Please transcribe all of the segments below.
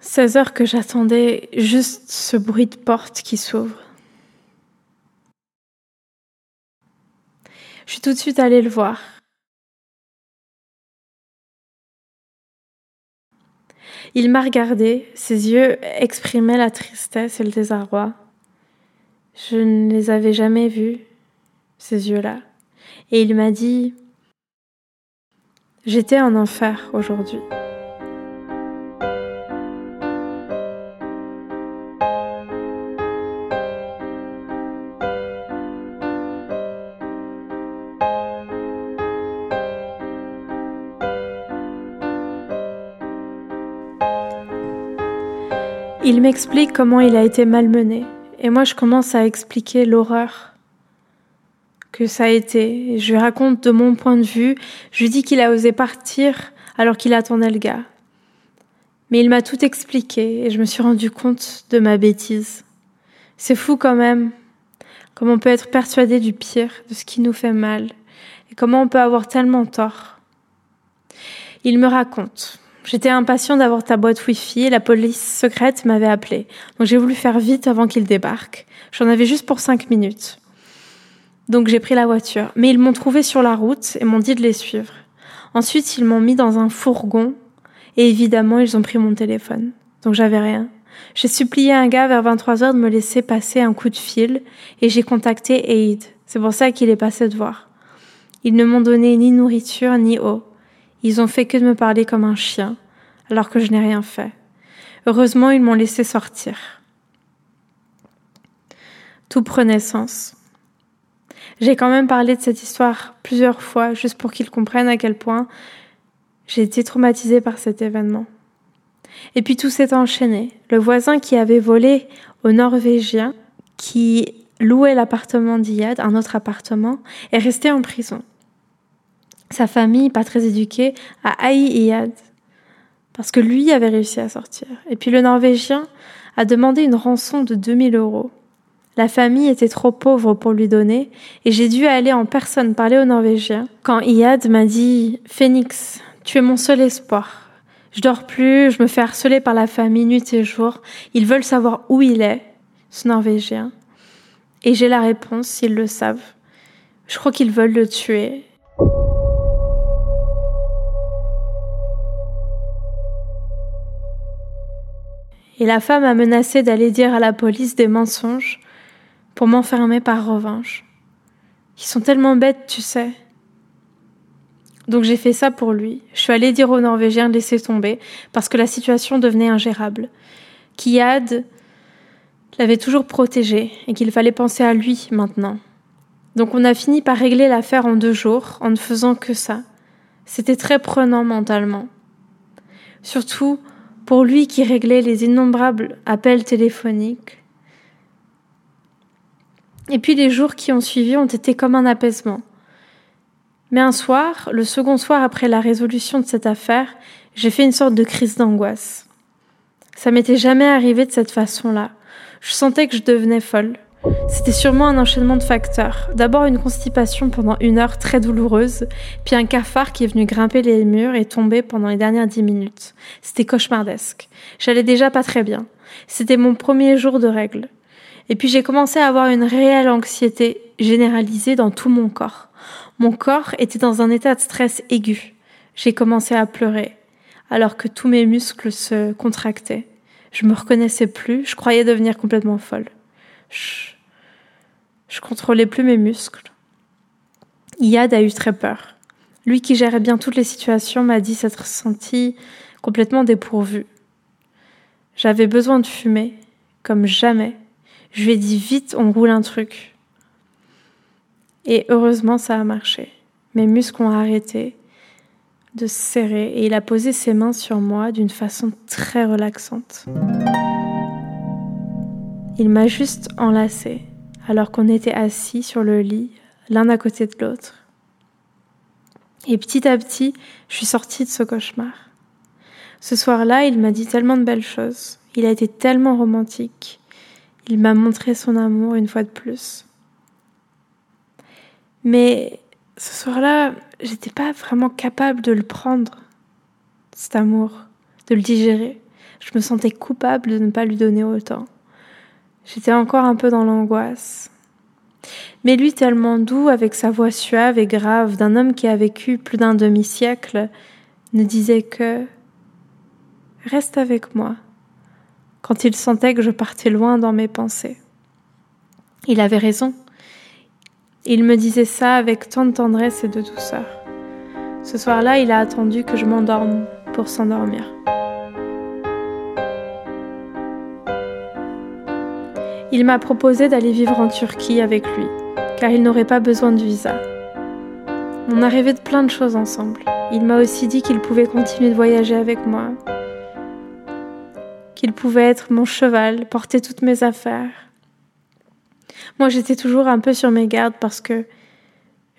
16 heures que j'attendais juste ce bruit de porte qui s'ouvre. Je suis tout de suite allée le voir. Il m'a regardé, ses yeux exprimaient la tristesse et le désarroi. Je ne les avais jamais vus, ces yeux-là. Et il m'a dit J'étais en enfer aujourd'hui. Il m'explique comment il a été malmené, et moi je commence à expliquer l'horreur que ça a été. je lui raconte de mon point de vue, je lui dis qu'il a osé partir alors qu'il attendait le gars. Mais il m'a tout expliqué et je me suis rendu compte de ma bêtise. C'est fou quand même, comment on peut être persuadé du pire, de ce qui nous fait mal, et comment on peut avoir tellement tort. Il me raconte J'étais impatient d'avoir ta boîte Wi-Fi et la police secrète m'avait appelé. Donc j'ai voulu faire vite avant qu'il débarque. J'en avais juste pour cinq minutes. Donc j'ai pris la voiture. Mais ils m'ont trouvé sur la route et m'ont dit de les suivre. Ensuite, ils m'ont mis dans un fourgon et évidemment, ils ont pris mon téléphone. Donc j'avais rien. J'ai supplié un gars vers 23 heures de me laisser passer un coup de fil et j'ai contacté Aid. C'est pour ça qu'il est passé de voir. Ils ne m'ont donné ni nourriture ni eau. Ils ont fait que de me parler comme un chien, alors que je n'ai rien fait. Heureusement, ils m'ont laissé sortir. Tout prenait sens. J'ai quand même parlé de cette histoire plusieurs fois, juste pour qu'ils comprennent à quel point j'ai été traumatisée par cet événement. Et puis tout s'est enchaîné. Le voisin qui avait volé au Norvégien, qui louait l'appartement d'Iyad, un autre appartement, est resté en prison. Sa famille, pas très éduquée, a haï Iyad parce que lui avait réussi à sortir. Et puis le Norvégien a demandé une rançon de 2000 euros. La famille était trop pauvre pour lui donner et j'ai dû aller en personne parler au Norvégien quand Iyad m'a dit Phoenix, tu es mon seul espoir. Je dors plus, je me fais harceler par la famille nuit et jour. Ils veulent savoir où il est, ce Norvégien. Et j'ai la réponse, ils le savent. Je crois qu'ils veulent le tuer et la femme a menacé d'aller dire à la police des mensonges pour m'enfermer par revanche. Ils sont tellement bêtes, tu sais. Donc j'ai fait ça pour lui. Je suis allée dire aux Norvégiens de laisser tomber parce que la situation devenait ingérable. Kiad l'avait toujours protégé et qu'il fallait penser à lui maintenant. Donc on a fini par régler l'affaire en deux jours en ne faisant que ça. C'était très prenant mentalement. Surtout pour lui qui réglait les innombrables appels téléphoniques. Et puis les jours qui ont suivi ont été comme un apaisement. Mais un soir, le second soir après la résolution de cette affaire, j'ai fait une sorte de crise d'angoisse. Ça m'était jamais arrivé de cette façon-là. Je sentais que je devenais folle. C'était sûrement un enchaînement de facteurs. D'abord une constipation pendant une heure très douloureuse, puis un cafard qui est venu grimper les murs et tomber pendant les dernières dix minutes. C'était cauchemardesque. J'allais déjà pas très bien. C'était mon premier jour de règles. Et puis j'ai commencé à avoir une réelle anxiété généralisée dans tout mon corps. Mon corps était dans un état de stress aigu. J'ai commencé à pleurer, alors que tous mes muscles se contractaient. Je me reconnaissais plus, je croyais devenir complètement folle. Je, je contrôlais plus mes muscles. Yad a eu très peur. Lui qui gérait bien toutes les situations m'a dit s'être senti complètement dépourvu. J'avais besoin de fumer, comme jamais. Je lui ai dit vite, on roule un truc. Et heureusement, ça a marché. Mes muscles ont arrêté de se serrer et il a posé ses mains sur moi d'une façon très relaxante. Il m'a juste enlacé alors qu'on était assis sur le lit, l'un à côté de l'autre. Et petit à petit, je suis sortie de ce cauchemar. Ce soir-là, il m'a dit tellement de belles choses. Il a été tellement romantique. Il m'a montré son amour une fois de plus. Mais ce soir-là, j'étais pas vraiment capable de le prendre, cet amour, de le digérer. je me sentais coupable de ne pas lui donner autant. J'étais encore un peu dans l'angoisse. Mais lui, tellement doux, avec sa voix suave et grave d'un homme qui a vécu plus d'un demi-siècle, ne disait que Reste avec moi, quand il sentait que je partais loin dans mes pensées. Il avait raison. Il me disait ça avec tant de tendresse et de douceur. Ce soir-là, il a attendu que je m'endorme pour s'endormir. Il m'a proposé d'aller vivre en Turquie avec lui, car il n'aurait pas besoin de visa. On a rêvé de plein de choses ensemble. Il m'a aussi dit qu'il pouvait continuer de voyager avec moi, qu'il pouvait être mon cheval, porter toutes mes affaires. Moi, j'étais toujours un peu sur mes gardes parce que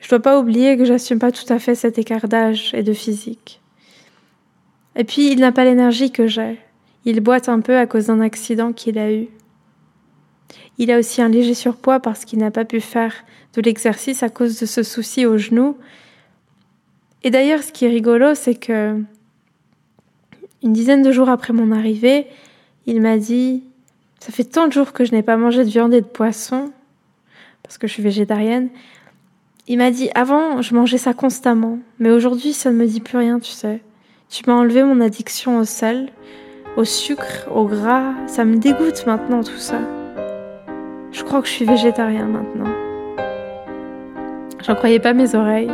je dois pas oublier que j'assume pas tout à fait cet écart d'âge et de physique. Et puis, il n'a pas l'énergie que j'ai. Il boite un peu à cause d'un accident qu'il a eu. Il a aussi un léger surpoids parce qu'il n'a pas pu faire de l'exercice à cause de ce souci au genou. Et d'ailleurs, ce qui est rigolo, c'est que une dizaine de jours après mon arrivée, il m'a dit Ça fait tant de jours que je n'ai pas mangé de viande et de poisson, parce que je suis végétarienne. Il m'a dit Avant, je mangeais ça constamment, mais aujourd'hui, ça ne me dit plus rien, tu sais. Tu m'as enlevé mon addiction au sel, au sucre, au gras. Ça me dégoûte maintenant tout ça. Je crois que je suis végétarien maintenant. J'en croyais pas mes oreilles.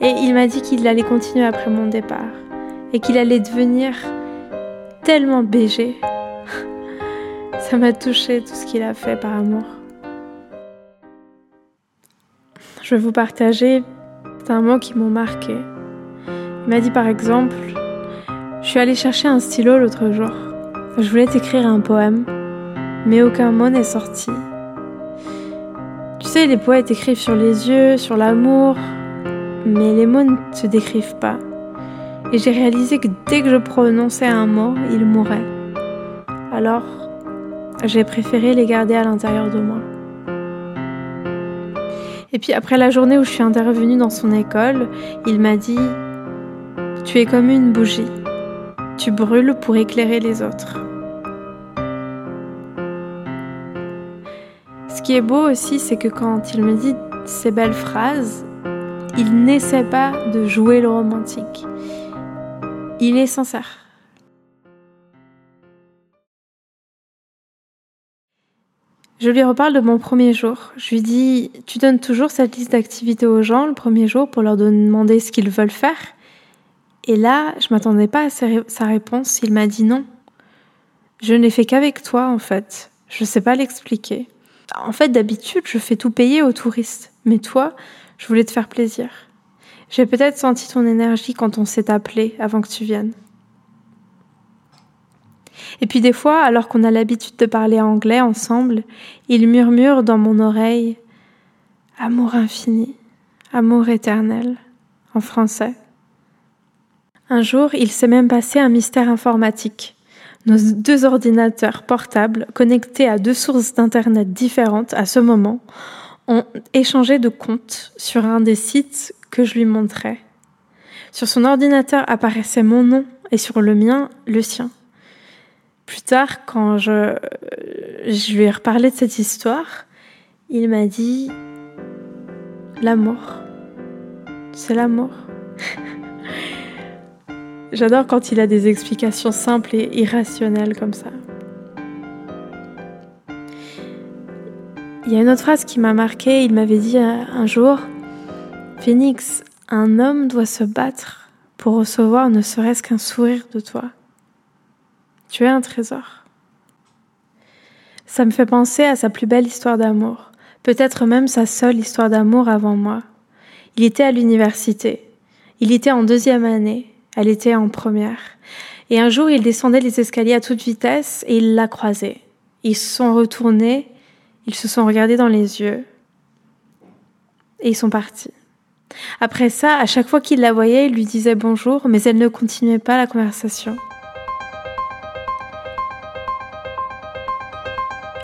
Et il m'a dit qu'il allait continuer après mon départ et qu'il allait devenir tellement BG. Ça m'a touché tout ce qu'il a fait par amour. Je vais vous partager un mot qui m'ont marqué. Il m'a dit par exemple, je suis allée chercher un stylo l'autre jour. Je voulais écrire un poème mais aucun mot n'est sorti. Tu sais, les poètes écrivent sur les yeux, sur l'amour, mais les mots ne se décrivent pas. Et j'ai réalisé que dès que je prononçais un mot, il mourait. Alors, j'ai préféré les garder à l'intérieur de moi. Et puis après la journée où je suis intervenue dans son école, il m'a dit ⁇ Tu es comme une bougie, tu brûles pour éclairer les autres ⁇ qui est beau aussi, c'est que quand il me dit ces belles phrases, il n'essaie pas de jouer le romantique. Il est sincère. Je lui reparle de mon premier jour. Je lui dis Tu donnes toujours cette liste d'activités aux gens le premier jour pour leur demander ce qu'ils veulent faire? Et là, je m'attendais pas à sa réponse. Il m'a dit non. Je ne l'ai fait qu'avec toi, en fait. Je ne sais pas l'expliquer. En fait, d'habitude, je fais tout payer aux touristes. Mais toi, je voulais te faire plaisir. J'ai peut-être senti ton énergie quand on s'est appelé avant que tu viennes. Et puis des fois, alors qu'on a l'habitude de parler anglais ensemble, il murmure dans mon oreille Amour infini, amour éternel, en français. Un jour, il s'est même passé un mystère informatique. Nos deux ordinateurs portables, connectés à deux sources d'Internet différentes à ce moment, ont échangé de comptes sur un des sites que je lui montrais. Sur son ordinateur apparaissait mon nom et sur le mien, le sien. Plus tard, quand je, je lui ai reparlé de cette histoire, il m'a dit L'amour. C'est l'amour. J'adore quand il a des explications simples et irrationnelles comme ça. Il y a une autre phrase qui m'a marqué. Il m'avait dit un jour Phoenix, un homme doit se battre pour recevoir ne serait-ce qu'un sourire de toi. Tu es un trésor. Ça me fait penser à sa plus belle histoire d'amour, peut-être même sa seule histoire d'amour avant moi. Il était à l'université. Il était en deuxième année. Elle était en première. Et un jour, il descendait les escaliers à toute vitesse et il l'a croisée. Ils se sont retournés, ils se sont regardés dans les yeux et ils sont partis. Après ça, à chaque fois qu'il la voyait, il lui disait bonjour, mais elle ne continuait pas la conversation.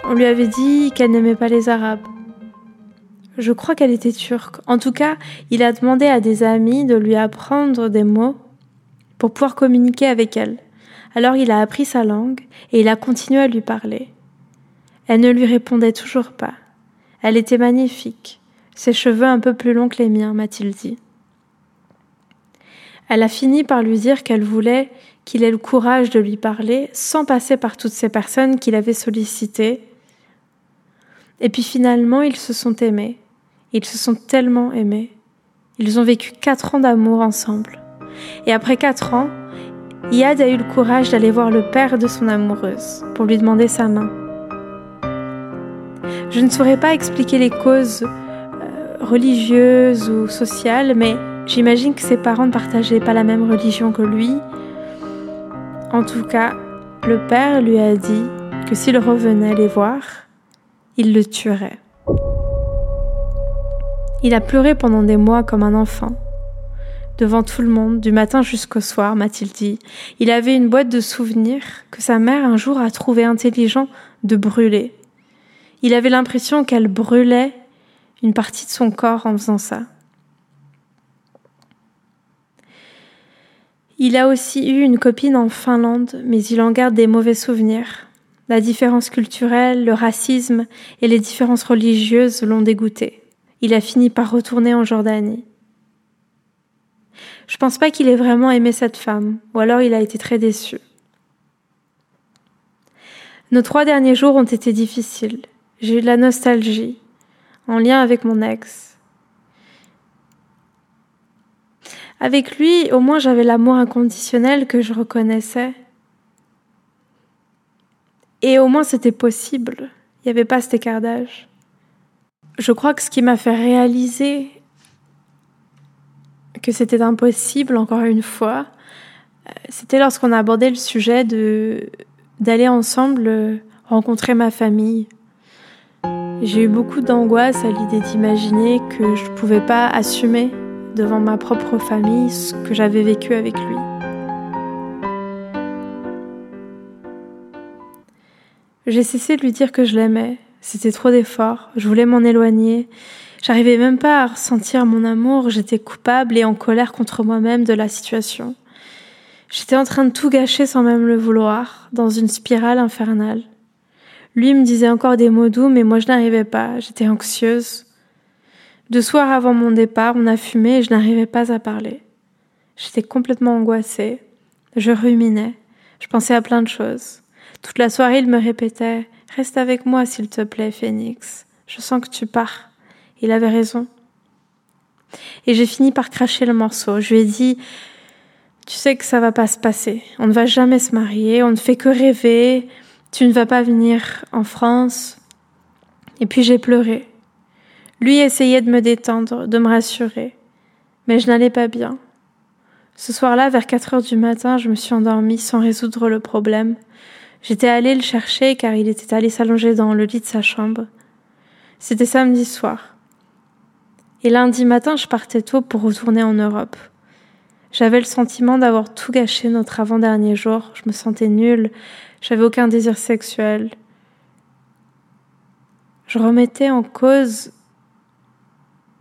On lui avait dit qu'elle n'aimait pas les Arabes. Je crois qu'elle était turque. En tout cas, il a demandé à des amis de lui apprendre des mots pour pouvoir communiquer avec elle. Alors il a appris sa langue et il a continué à lui parler. Elle ne lui répondait toujours pas. Elle était magnifique, ses cheveux un peu plus longs que les miens, m'a-t-il dit. Elle a fini par lui dire qu'elle voulait qu'il ait le courage de lui parler sans passer par toutes ces personnes qu'il avait sollicitées. Et puis finalement, ils se sont aimés. Ils se sont tellement aimés. Ils ont vécu quatre ans d'amour ensemble. Et après quatre ans, Yad a eu le courage d'aller voir le père de son amoureuse pour lui demander sa main. Je ne saurais pas expliquer les causes euh, religieuses ou sociales, mais j'imagine que ses parents ne partageaient pas la même religion que lui. En tout cas, le père lui a dit que s'il revenait les voir, il le tuerait. Il a pleuré pendant des mois comme un enfant. Devant tout le monde, du matin jusqu'au soir, m'a-t-il dit, il avait une boîte de souvenirs que sa mère un jour a trouvé intelligent de brûler. Il avait l'impression qu'elle brûlait une partie de son corps en faisant ça. Il a aussi eu une copine en Finlande, mais il en garde des mauvais souvenirs. La différence culturelle, le racisme et les différences religieuses l'ont dégoûté il a fini par retourner en Jordanie. Je pense pas qu'il ait vraiment aimé cette femme, ou alors il a été très déçu. Nos trois derniers jours ont été difficiles. J'ai eu de la nostalgie, en lien avec mon ex. Avec lui, au moins j'avais l'amour inconditionnel que je reconnaissais. Et au moins c'était possible. Il n'y avait pas cet écart d'âge je crois que ce qui m'a fait réaliser que c'était impossible, encore une fois, euh, c'était lorsqu'on a abordé le sujet d'aller ensemble euh, rencontrer ma famille. J'ai eu beaucoup d'angoisse à l'idée d'imaginer que je ne pouvais pas assumer devant ma propre famille ce que j'avais vécu avec lui. J'ai cessé de lui dire que je l'aimais, c'était trop d'efforts, je voulais m'en éloigner. J'arrivais même pas à ressentir mon amour, j'étais coupable et en colère contre moi-même de la situation. J'étais en train de tout gâcher sans même le vouloir, dans une spirale infernale. Lui me disait encore des mots doux, mais moi je n'arrivais pas, j'étais anxieuse. Deux soirs avant mon départ, on a fumé et je n'arrivais pas à parler. J'étais complètement angoissée. Je ruminais. Je pensais à plein de choses. Toute la soirée, il me répétait Reste avec moi, s'il te plaît, Phoenix. Je sens que tu pars. Il avait raison. Et j'ai fini par cracher le morceau. Je lui ai dit, tu sais que ça va pas se passer. On ne va jamais se marier. On ne fait que rêver. Tu ne vas pas venir en France. Et puis j'ai pleuré. Lui essayait de me détendre, de me rassurer. Mais je n'allais pas bien. Ce soir-là, vers 4 heures du matin, je me suis endormie sans résoudre le problème. J'étais allée le chercher car il était allé s'allonger dans le lit de sa chambre. C'était samedi soir. Et lundi matin, je partais tôt pour retourner en Europe. J'avais le sentiment d'avoir tout gâché notre avant-dernier jour. Je me sentais nulle. J'avais aucun désir sexuel. Je remettais en cause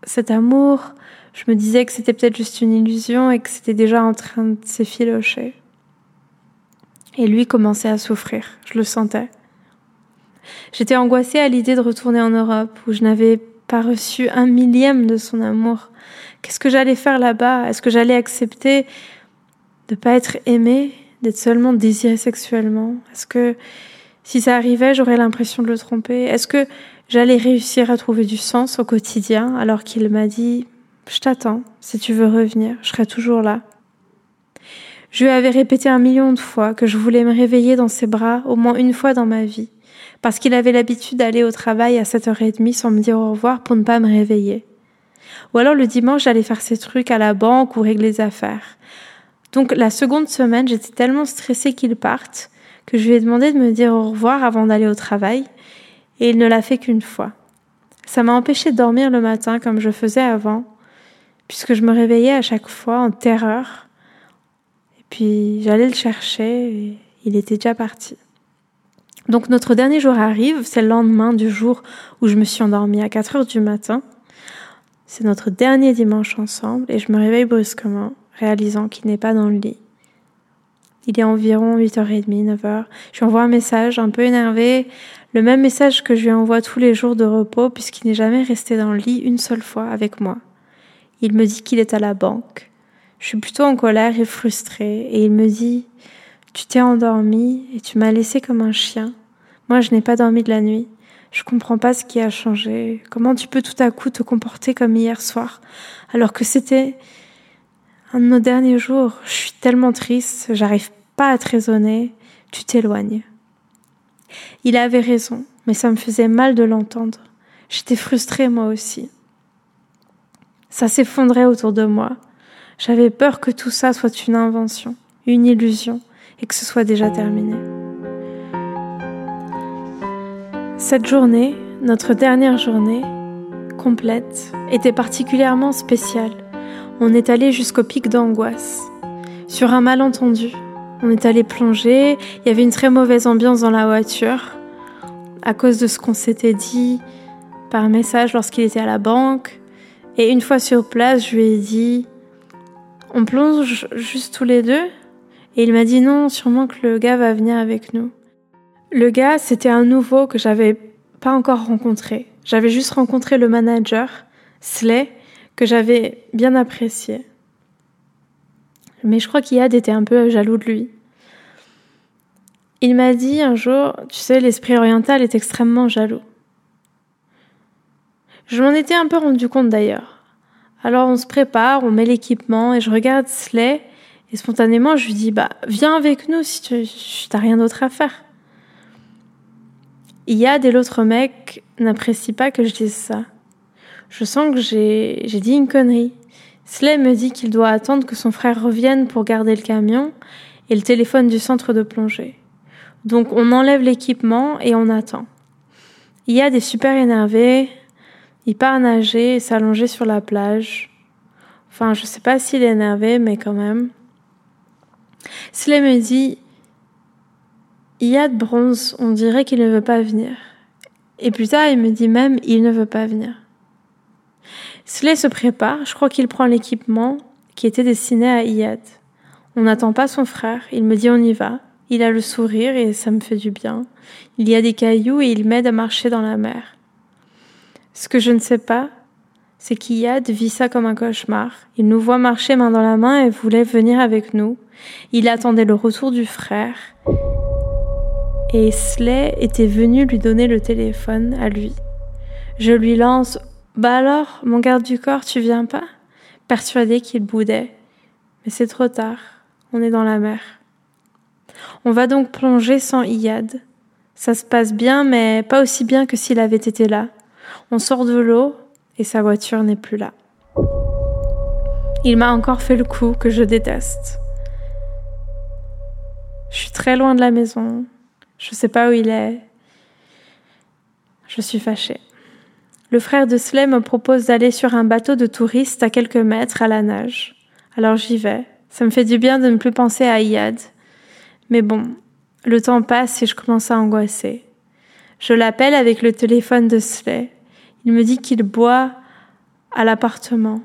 cet amour. Je me disais que c'était peut-être juste une illusion et que c'était déjà en train de s'effilocher. Et lui commençait à souffrir, je le sentais. J'étais angoissée à l'idée de retourner en Europe, où je n'avais pas reçu un millième de son amour. Qu'est-ce que j'allais faire là-bas? Est-ce que j'allais accepter de pas être aimée, d'être seulement désirée sexuellement? Est-ce que si ça arrivait, j'aurais l'impression de le tromper? Est-ce que j'allais réussir à trouver du sens au quotidien alors qu'il m'a dit je t'attends, si tu veux revenir, je serai toujours là. Je lui avais répété un million de fois que je voulais me réveiller dans ses bras au moins une fois dans ma vie, parce qu'il avait l'habitude d'aller au travail à 7h30 sans me dire au revoir pour ne pas me réveiller. Ou alors le dimanche, j'allais faire ses trucs à la banque ou régler les affaires. Donc la seconde semaine, j'étais tellement stressée qu'il parte que je lui ai demandé de me dire au revoir avant d'aller au travail, et il ne l'a fait qu'une fois. Ça m'a empêché de dormir le matin comme je faisais avant, puisque je me réveillais à chaque fois en terreur, puis j'allais le chercher et il était déjà parti. Donc notre dernier jour arrive, c'est le lendemain du jour où je me suis endormie à 4 heures du matin. C'est notre dernier dimanche ensemble et je me réveille brusquement, réalisant qu'il n'est pas dans le lit. Il est environ 8h30, 9h. Je lui envoie un message un peu énervé, le même message que je lui envoie tous les jours de repos puisqu'il n'est jamais resté dans le lit une seule fois avec moi. Il me dit qu'il est à la banque. Je suis plutôt en colère et frustrée et il me dit Tu t'es endormi et tu m'as laissé comme un chien. Moi, je n'ai pas dormi de la nuit. Je comprends pas ce qui a changé. Comment tu peux tout à coup te comporter comme hier soir alors que c'était un de nos derniers jours? Je suis tellement triste, j'arrive pas à te raisonner. Tu t'éloignes. Il avait raison, mais ça me faisait mal de l'entendre. J'étais frustrée moi aussi. Ça s'effondrait autour de moi. J'avais peur que tout ça soit une invention, une illusion, et que ce soit déjà terminé. Cette journée, notre dernière journée, complète, était particulièrement spéciale. On est allé jusqu'au pic d'angoisse. Sur un malentendu, on est allé plonger, il y avait une très mauvaise ambiance dans la voiture, à cause de ce qu'on s'était dit par message lorsqu'il était à la banque. Et une fois sur place, je lui ai dit, on plonge juste tous les deux? Et il m'a dit non, sûrement que le gars va venir avec nous. Le gars, c'était un nouveau que j'avais pas encore rencontré. J'avais juste rencontré le manager, Slay, que j'avais bien apprécié. Mais je crois qu'Iyad était un peu jaloux de lui. Il m'a dit un jour, tu sais, l'esprit oriental est extrêmement jaloux. Je m'en étais un peu rendu compte d'ailleurs. Alors on se prépare, on met l'équipement et je regarde Slay et spontanément je lui dis bah viens avec nous si tu n'as rien d'autre à faire. Yad et l'autre mec n'apprécient pas que je dise ça. Je sens que j'ai, dit une connerie. Slay me dit qu'il doit attendre que son frère revienne pour garder le camion et le téléphone du centre de plongée. Donc on enlève l'équipement et on attend. Yad est super énervé. Il part nager et s'allonger sur la plage. Enfin, je sais pas s'il est énervé, mais quand même. Slay me dit Yad bronze, on dirait qu'il ne veut pas venir. Et plus tard, il me dit même, il ne veut pas venir. Slay se prépare, je crois qu'il prend l'équipement qui était destiné à Iyad. On n'attend pas son frère, il me dit on y va. Il a le sourire et ça me fait du bien. Il y a des cailloux et il m'aide à marcher dans la mer. Ce que je ne sais pas, c'est qu'Iyad vit ça comme un cauchemar. Il nous voit marcher main dans la main et voulait venir avec nous. Il attendait le retour du frère et Slay était venu lui donner le téléphone à lui. Je lui lance Bah alors, mon garde du corps, tu viens pas? Persuadé qu'il boudait. Mais c'est trop tard, on est dans la mer. On va donc plonger sans Iyad. Ça se passe bien, mais pas aussi bien que s'il avait été là. On sort de l'eau et sa voiture n'est plus là. Il m'a encore fait le coup que je déteste. Je suis très loin de la maison, je sais pas où il est. Je suis fâchée. Le frère de Slay me propose d'aller sur un bateau de touristes à quelques mètres à la nage. Alors j'y vais. Ça me fait du bien de ne plus penser à Iyad. Mais bon, le temps passe et je commence à angoisser. Je l'appelle avec le téléphone de Slay. Il me dit qu'il boit à l'appartement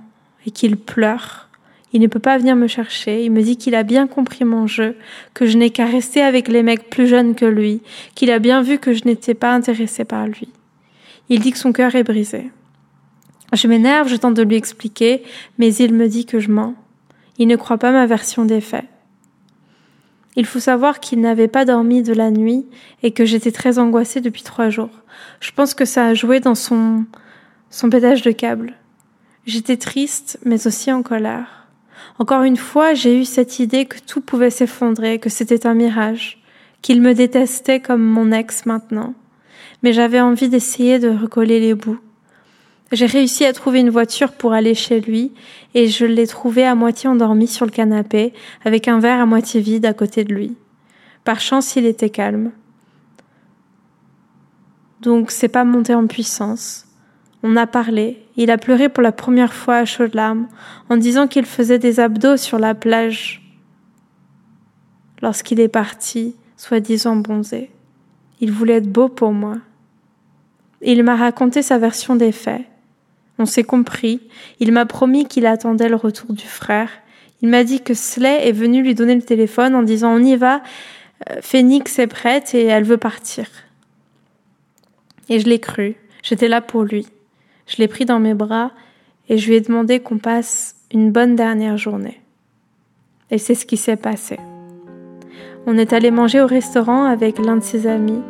et qu'il pleure. Il ne peut pas venir me chercher. Il me dit qu'il a bien compris mon jeu, que je n'ai qu'à rester avec les mecs plus jeunes que lui, qu'il a bien vu que je n'étais pas intéressée par lui. Il dit que son cœur est brisé. Je m'énerve, je tente de lui expliquer, mais il me dit que je mens. Il ne croit pas ma version des faits. Il faut savoir qu'il n'avait pas dormi de la nuit et que j'étais très angoissée depuis trois jours. Je pense que ça a joué dans son, son pétage de câble. J'étais triste, mais aussi en colère. Encore une fois, j'ai eu cette idée que tout pouvait s'effondrer, que c'était un mirage, qu'il me détestait comme mon ex maintenant. Mais j'avais envie d'essayer de recoller les bouts. J'ai réussi à trouver une voiture pour aller chez lui et je l'ai trouvé à moitié endormi sur le canapé avec un verre à moitié vide à côté de lui. Par chance, il était calme. Donc c'est pas monté en puissance. On a parlé. Il a pleuré pour la première fois à chaudes larmes, en disant qu'il faisait des abdos sur la plage lorsqu'il est parti, soi-disant bronzé. Il voulait être beau pour moi. Il m'a raconté sa version des faits. On s'est compris. Il m'a promis qu'il attendait le retour du frère. Il m'a dit que Slay est venu lui donner le téléphone en disant on y va, euh, Phoenix est prête et elle veut partir. Et je l'ai cru, j'étais là pour lui. Je l'ai pris dans mes bras et je lui ai demandé qu'on passe une bonne dernière journée. Et c'est ce qui s'est passé. On est allé manger au restaurant avec l'un de ses amis,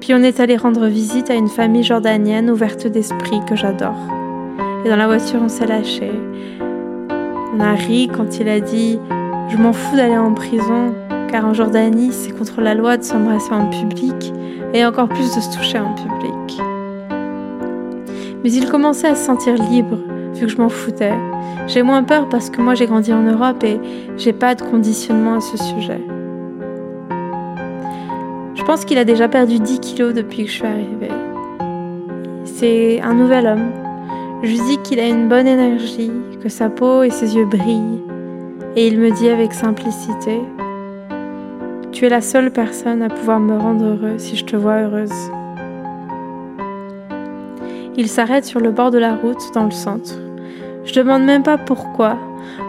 puis on est allé rendre visite à une famille jordanienne ouverte d'esprit que j'adore. Et dans la voiture, on s'est lâché. On a ri quand il a dit Je m'en fous d'aller en prison, car en Jordanie, c'est contre la loi de s'embrasser en public et encore plus de se toucher en public. Mais il commençait à se sentir libre, vu que je m'en foutais. J'ai moins peur parce que moi j'ai grandi en Europe et j'ai pas de conditionnement à ce sujet. Je pense qu'il a déjà perdu 10 kilos depuis que je suis arrivée. C'est un nouvel homme. Je dis qu'il a une bonne énergie, que sa peau et ses yeux brillent. Et il me dit avec simplicité Tu es la seule personne à pouvoir me rendre heureux si je te vois heureuse. Il s'arrête sur le bord de la route dans le centre. Je demande même pas pourquoi,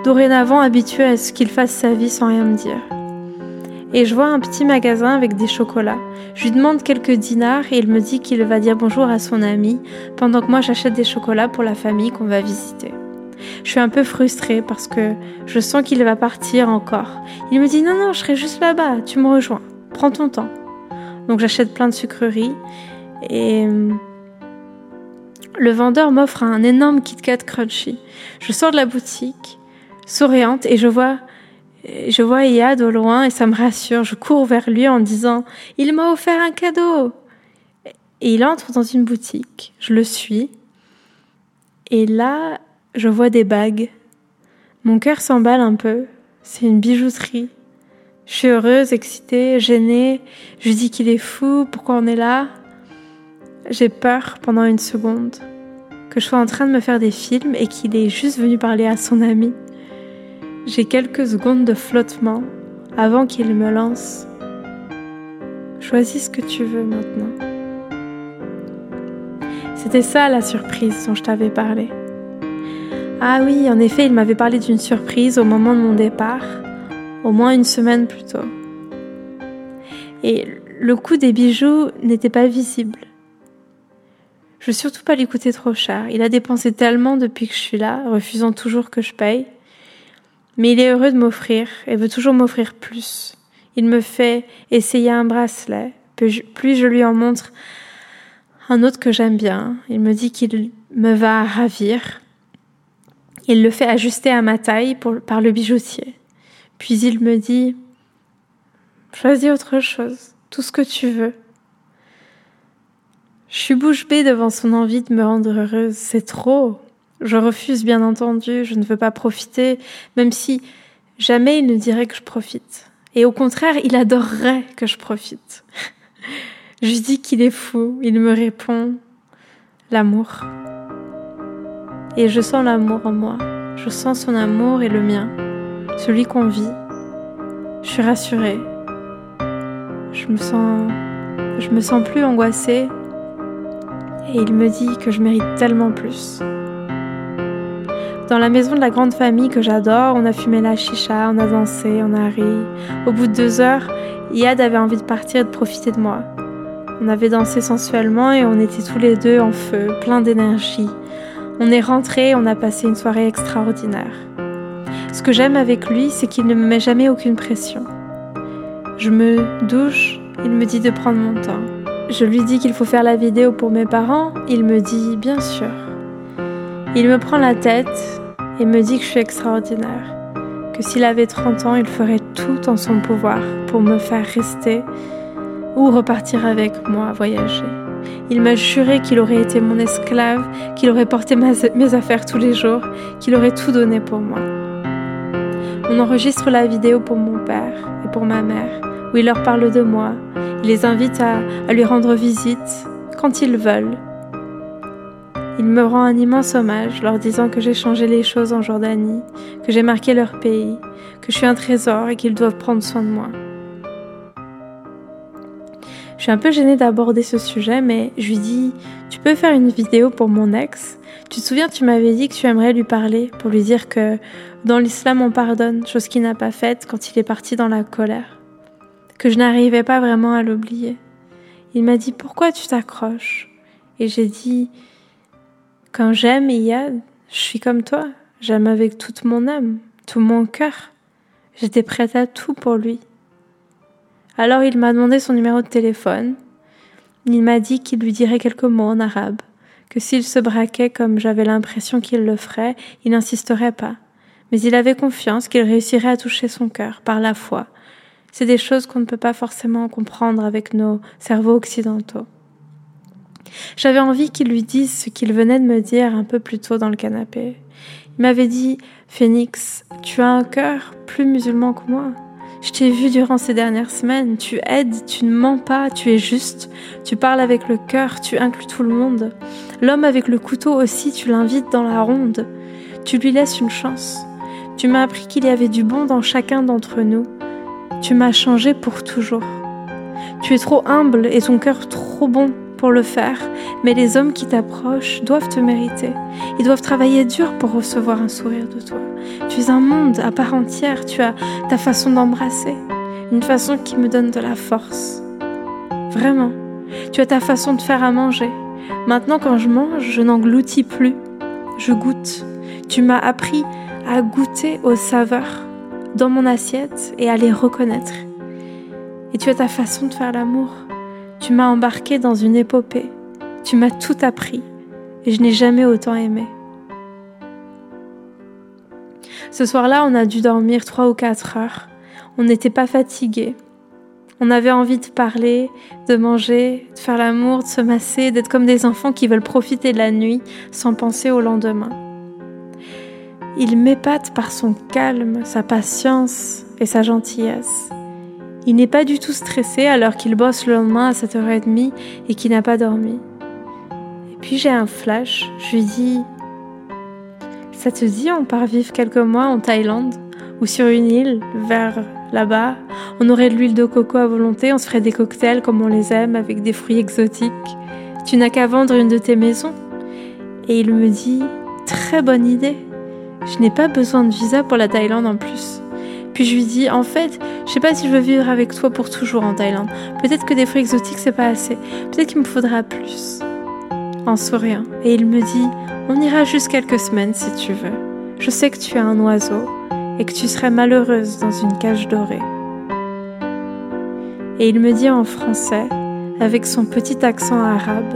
dorénavant habitué à ce qu'il fasse sa vie sans rien me dire. Et je vois un petit magasin avec des chocolats. Je lui demande quelques dinars et il me dit qu'il va dire bonjour à son ami pendant que moi j'achète des chocolats pour la famille qu'on va visiter. Je suis un peu frustrée parce que je sens qu'il va partir encore. Il me dit non non, je serai juste là-bas, tu me rejoins. Prends ton temps. Donc j'achète plein de sucreries et le vendeur m'offre un énorme Kit Kat crunchy. Je sors de la boutique, souriante, et je vois, je vois Yad au loin et ça me rassure. Je cours vers lui en disant Il m'a offert un cadeau. Et il entre dans une boutique. Je le suis. Et là, je vois des bagues. Mon cœur s'emballe un peu. C'est une bijouterie. Je suis heureuse, excitée, gênée. Je dis qu'il est fou, pourquoi on est là? J'ai peur pendant une seconde que je sois en train de me faire des films et qu'il est juste venu parler à son ami. J'ai quelques secondes de flottement avant qu'il me lance. Choisis ce que tu veux maintenant. C'était ça la surprise dont je t'avais parlé. Ah oui, en effet, il m'avait parlé d'une surprise au moment de mon départ, au moins une semaine plus tôt. Et le coût des bijoux n'était pas visible. Je veux surtout pas lui coûter trop cher. Il a dépensé tellement depuis que je suis là, refusant toujours que je paye. Mais il est heureux de m'offrir et veut toujours m'offrir plus. Il me fait essayer un bracelet. Plus je lui en montre un autre que j'aime bien. Il me dit qu'il me va ravir. Il le fait ajuster à ma taille par le bijoutier. Puis il me dit Choisis autre chose, tout ce que tu veux. Je suis bouche bée devant son envie de me rendre heureuse. C'est trop. Je refuse, bien entendu. Je ne veux pas profiter, même si jamais il ne dirait que je profite. Et au contraire, il adorerait que je profite. je dis qu'il est fou. Il me répond l'amour. Et je sens l'amour en moi. Je sens son amour et le mien, celui qu'on vit. Je suis rassurée. Je me sens, je me sens plus angoissée et il me dit que je mérite tellement plus. Dans la maison de la grande famille que j'adore, on a fumé la chicha, on a dansé, on a ri. Au bout de deux heures, Yad avait envie de partir et de profiter de moi. On avait dansé sensuellement et on était tous les deux en feu, plein d'énergie. On est rentrés, on a passé une soirée extraordinaire. Ce que j'aime avec lui, c'est qu'il ne me met jamais aucune pression. Je me douche, il me dit de prendre mon temps. Je lui dis qu'il faut faire la vidéo pour mes parents. Il me dit bien sûr. Il me prend la tête et me dit que je suis extraordinaire. Que s'il avait 30 ans, il ferait tout en son pouvoir pour me faire rester ou repartir avec moi voyager. Il m'a juré qu'il aurait été mon esclave, qu'il aurait porté mes affaires tous les jours, qu'il aurait tout donné pour moi. On enregistre la vidéo pour mon père et pour ma mère, où il leur parle de moi, il les invite à, lui rendre visite quand ils veulent. Il me rend un immense hommage, leur disant que j'ai changé les choses en Jordanie, que j'ai marqué leur pays, que je suis un trésor et qu'ils doivent prendre soin de moi. Je suis un peu gênée d'aborder ce sujet, mais je lui dis Tu peux faire une vidéo pour mon ex? Tu te souviens, tu m'avais dit que tu aimerais lui parler pour lui dire que dans l'islam on pardonne, chose qu'il n'a pas faite quand il est parti dans la colère. Que je n'arrivais pas vraiment à l'oublier. Il m'a dit Pourquoi tu t'accroches? Et j'ai dit Quand j'aime Iyad, je suis comme toi. J'aime avec toute mon âme, tout mon cœur. J'étais prête à tout pour lui. Alors il m'a demandé son numéro de téléphone. Il m'a dit qu'il lui dirait quelques mots en arabe, que s'il se braquait comme j'avais l'impression qu'il le ferait, il n'insisterait pas. Mais il avait confiance qu'il réussirait à toucher son cœur par la foi. C'est des choses qu'on ne peut pas forcément comprendre avec nos cerveaux occidentaux. J'avais envie qu'il lui dise ce qu'il venait de me dire un peu plus tôt dans le canapé. Il m'avait dit Phoenix, tu as un cœur plus musulman que moi. Je t'ai vu durant ces dernières semaines, tu aides, tu ne mens pas, tu es juste, tu parles avec le cœur, tu inclus tout le monde. L'homme avec le couteau aussi, tu l'invites dans la ronde, tu lui laisses une chance. Tu m'as appris qu'il y avait du bon dans chacun d'entre nous. Tu m'as changé pour toujours. Tu es trop humble et ton cœur trop bon pour le faire, mais les hommes qui t'approchent doivent te mériter. Ils doivent travailler dur pour recevoir un sourire de toi. Tu es un monde à part entière, tu as ta façon d'embrasser, une façon qui me donne de la force. Vraiment, tu as ta façon de faire à manger. Maintenant quand je mange, je n'engloutis plus, je goûte. Tu m'as appris à goûter aux saveurs dans mon assiette et à les reconnaître. Et tu as ta façon de faire l'amour. Tu m'as embarqué dans une épopée. Tu m'as tout appris. Et je n'ai jamais autant aimé. Ce soir-là, on a dû dormir trois ou quatre heures. On n'était pas fatigués. On avait envie de parler, de manger, de faire l'amour, de se masser, d'être comme des enfants qui veulent profiter de la nuit sans penser au lendemain. Il m'épate par son calme, sa patience et sa gentillesse. Il n'est pas du tout stressé alors qu'il bosse le lendemain à 7h30 et qu'il n'a pas dormi. Et puis j'ai un flash, je lui dis Ça te dit, on part vivre quelques mois en Thaïlande ou sur une île vers là-bas? On aurait de l'huile de coco à volonté, on se ferait des cocktails comme on les aime avec des fruits exotiques. Tu n'as qu'à vendre une de tes maisons. Et il me dit Très bonne idée. Je n'ai pas besoin de visa pour la Thaïlande en plus. Puis je lui dis, en fait, je sais pas si je veux vivre avec toi pour toujours en Thaïlande. Peut-être que des fruits exotiques, c'est pas assez. Peut-être qu'il me faudra plus. En souriant. Et il me dit, on ira juste quelques semaines si tu veux. Je sais que tu es un oiseau et que tu serais malheureuse dans une cage dorée. Et il me dit en français, avec son petit accent arabe,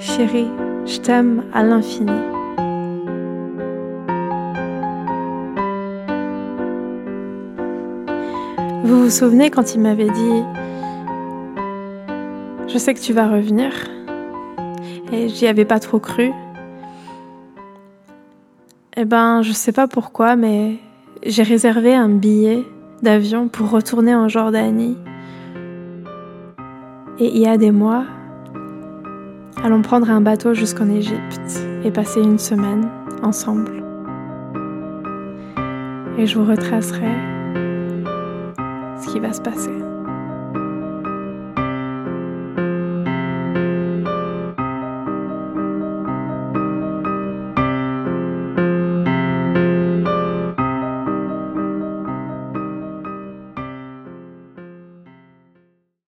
Chérie, je t'aime à l'infini. Vous vous souvenez quand il m'avait dit Je sais que tu vas revenir Et j'y avais pas trop cru. Eh ben, je sais pas pourquoi, mais j'ai réservé un billet d'avion pour retourner en Jordanie. Et il y a des mois, allons prendre un bateau jusqu'en Égypte et passer une semaine ensemble. Et je vous retracerai ce qui va se passer.